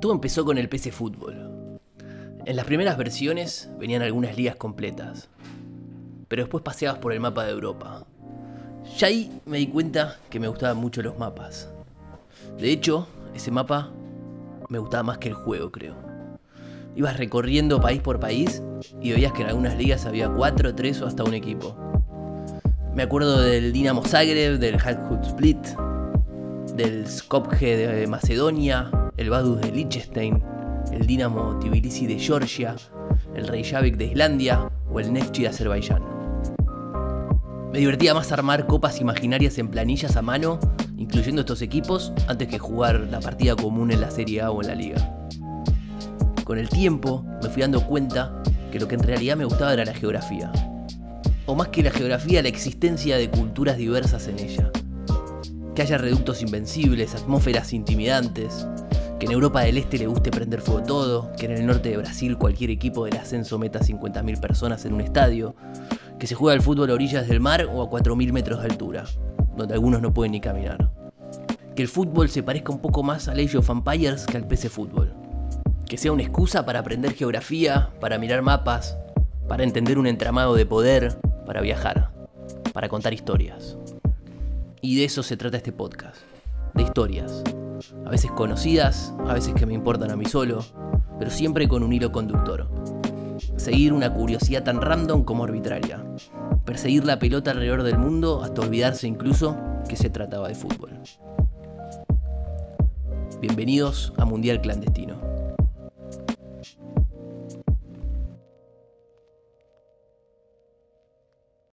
Todo empezó con el PC Fútbol. En las primeras versiones venían algunas ligas completas, pero después paseabas por el mapa de Europa. Ya ahí me di cuenta que me gustaban mucho los mapas. De hecho, ese mapa me gustaba más que el juego, creo. Ibas recorriendo país por país y veías que en algunas ligas había cuatro, tres o hasta un equipo. Me acuerdo del Dinamo Zagreb, del Halkut Split, del Skopje de Macedonia, el Vaduz de Liechtenstein, el Dinamo Tbilisi de Georgia, el Reykjavik de Islandia o el Neftchi de Azerbaiyán. Me divertía más armar copas imaginarias en planillas a mano, incluyendo estos equipos, antes que jugar la partida común en la Serie A o en la Liga. Con el tiempo me fui dando cuenta que lo que en realidad me gustaba era la geografía. O más que la geografía, la existencia de culturas diversas en ella. Que haya reductos invencibles, atmósferas intimidantes, que en Europa del Este le guste prender fuego todo, que en el norte de Brasil cualquier equipo del ascenso meta 50.000 personas en un estadio, que se juega el fútbol a orillas del mar o a 4.000 metros de altura, donde algunos no pueden ni caminar. Que el fútbol se parezca un poco más al Age of Empires que al PC Fútbol. Que sea una excusa para aprender geografía, para mirar mapas, para entender un entramado de poder, para viajar, para contar historias. Y de eso se trata este podcast, de historias, a veces conocidas, a veces que me importan a mí solo, pero siempre con un hilo conductor. Seguir una curiosidad tan random como arbitraria. Perseguir la pelota alrededor del mundo hasta olvidarse incluso que se trataba de fútbol. Bienvenidos a Mundial Clandestino.